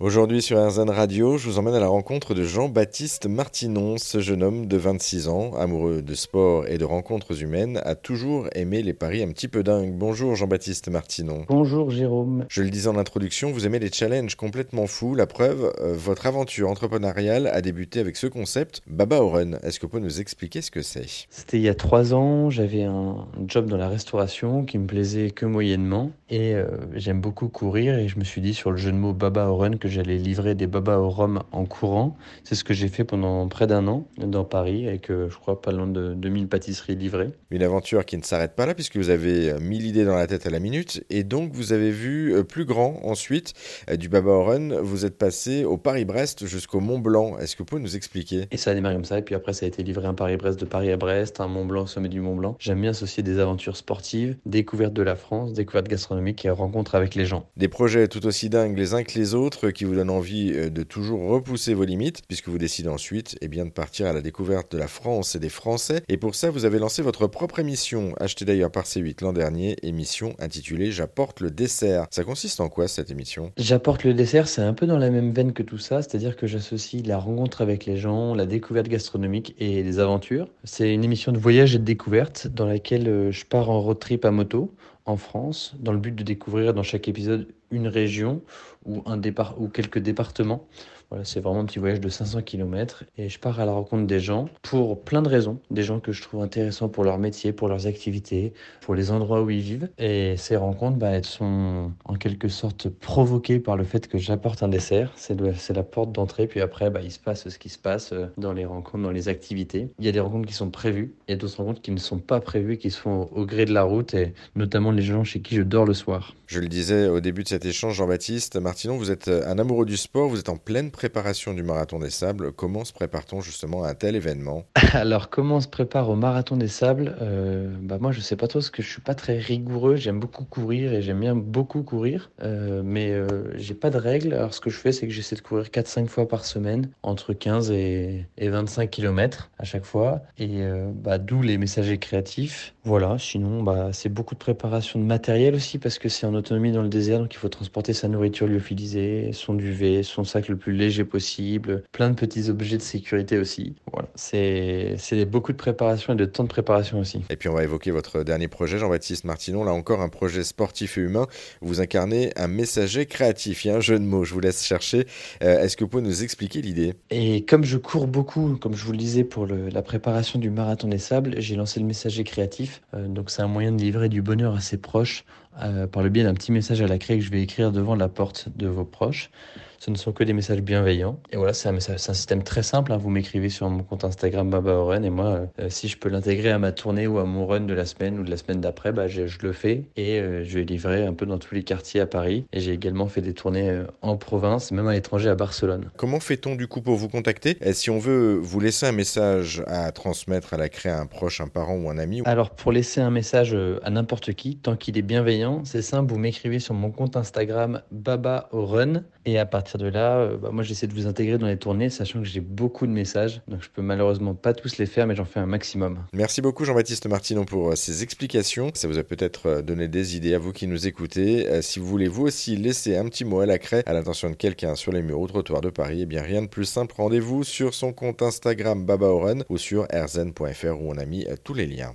Aujourd'hui sur RZN Radio, je vous emmène à la rencontre de Jean-Baptiste Martinon. Ce jeune homme de 26 ans, amoureux de sport et de rencontres humaines, a toujours aimé les paris un petit peu dingues. Bonjour Jean-Baptiste Martinon. Bonjour Jérôme. Je le disais en introduction, vous aimez les challenges complètement fous. La preuve, euh, votre aventure entrepreneuriale a débuté avec ce concept, Baba Oren. Est-ce que vous pouvez nous expliquer ce que c'est? C'était il y a trois ans, j'avais un job dans la restauration qui me plaisait que moyennement et euh, j'aime beaucoup courir et je me suis dit sur le jeu de mots Baba Oren que j'allais livrer des babas au rhum en courant. C'est ce que j'ai fait pendant près d'un an dans Paris avec, euh, je crois, pas loin de 2000 pâtisseries livrées. Une aventure qui ne s'arrête pas là puisque vous avez euh, mille idées dans la tête à la minute et donc vous avez vu euh, plus grand ensuite du baba au run. Vous êtes passé au Paris-Brest jusqu'au Mont-Blanc. Est-ce que vous pouvez nous expliquer? Et ça a démarré comme ça et puis après ça a été livré un Paris-Brest de Paris à Brest, un Mont-Blanc au sommet du Mont-Blanc. J'aime bien associer des aventures sportives, découverte de la France, découverte gastronomique et rencontre avec les gens. Des projets tout aussi dingues les uns que les autres qui vous donnent envie euh, de toujours repousser vos limites, puisque vous décidez ensuite eh bien, de partir à la découverte de la France et des Français. Et pour ça, vous avez lancé votre propre émission, achetée d'ailleurs par C8 l'an dernier, émission intitulée J'apporte le dessert. Ça consiste en quoi cette émission? J'apporte le dessert, c'est un peu dans la même veine que tout ça, c'est-à-dire que j'associe la rencontre avec les gens, la découverte gastronomique et les aventures. C'est une émission de voyage et de découverte dans laquelle euh, je pars en road trip à moto en France dans le but de découvrir dans chaque épisode une région ou, un départ, ou quelques départements voilà, c'est vraiment un petit voyage de 500 km et je pars à la rencontre des gens pour plein de raisons. Des gens que je trouve intéressants pour leur métier, pour leurs activités, pour les endroits où ils vivent. Et ces rencontres, bah, elles sont en quelque sorte provoquées par le fait que j'apporte un dessert. C'est, la porte d'entrée. Puis après, bah, il se passe ce qui se passe euh, dans les rencontres, dans les activités. Il y a des rencontres qui sont prévues et d'autres rencontres qui ne sont pas prévues, qui se font au gré de la route et notamment les gens chez qui je dors le soir. Je le disais au début de cet échange, Jean-Baptiste Martinon, vous êtes un amoureux du sport, vous êtes en pleine préparation du Marathon des Sables. Comment se prépare-t-on justement à un tel événement? Alors, comment on se prépare au Marathon des Sables? Euh, bah Moi, je sais pas trop parce que je suis pas très rigoureux. J'aime beaucoup courir et j'aime bien beaucoup courir. Euh, mais euh, j'ai pas de règles. Alors, ce que je fais, c'est que j'essaie de courir 4-5 fois par semaine, entre 15 et, 25 km à chaque fois. Et bah, d'où les messagers créatifs. Voilà, sinon, bah, c'est beaucoup de préparation de matériel aussi parce que c'est en autonomie dans le désert, donc il faut transporter sa nourriture lyophilisée, son duvet, son sac le plus léger possible, plein de petits objets de sécurité aussi. Voilà, c'est beaucoup de préparation et de temps de préparation aussi. Et puis on va évoquer votre dernier projet, Jean-Baptiste Martinon, là encore un projet sportif et humain. Vous incarnez un messager créatif, il y a un jeu de mots, je vous laisse chercher. Euh, est-ce que vous pouvez nous expliquer l'idée? Et comme je cours beaucoup, comme je vous le disais pour la préparation du marathon des sables, j'ai lancé le messager créatif euh, donc c'est un moyen de livrer du bonheur à ses proches euh, par le biais d'un petit message à la craie que je vais écrire devant la porte de vos proches. Ce ne sont que des messages bienveillants. Et voilà, c'est un, un, système très simple. Hein. Vous m'écrivez sur mon compte Instagram Baba Oren et moi, euh, si je peux l'intégrer à ma tournée ou à mon run de la semaine ou de la semaine d'après, bah, je, le fais et je vais livrer un peu dans tous les quartiers à Paris. Et j'ai également fait des tournées en province, même à l'étranger, à Barcelone. Comment fait-on du coup pour vous contacter? Et Si on veut vous laisser un message à transmettre à la craie à un proche, un parent ou un ami Alors pour laisser un message à n'importe qui, tant qu'il est bienveillant, c'est simple, vous m'écrivez sur mon compte Instagram Baba Run et à partir de là, euh, bah, moi j'essaie de vous intégrer dans les tournées, sachant que j'ai beaucoup de messages, donc je peux malheureusement pas tous les faire, mais j'en fais un maximum. Merci beaucoup Jean-Baptiste Martinon pour euh, ces explications. Ça vous a peut-être euh, donné des idées à vous qui nous écoutez. Si vous voulez vous aussi laisser un petit mot à la craie à l'attention de quelqu'un sur les murs ou trottoirs de Paris, eh bien rien de plus simple, rendez-vous sur son compte Instagram Baba Run ou sur rzn.fr où on a mis tous les liens.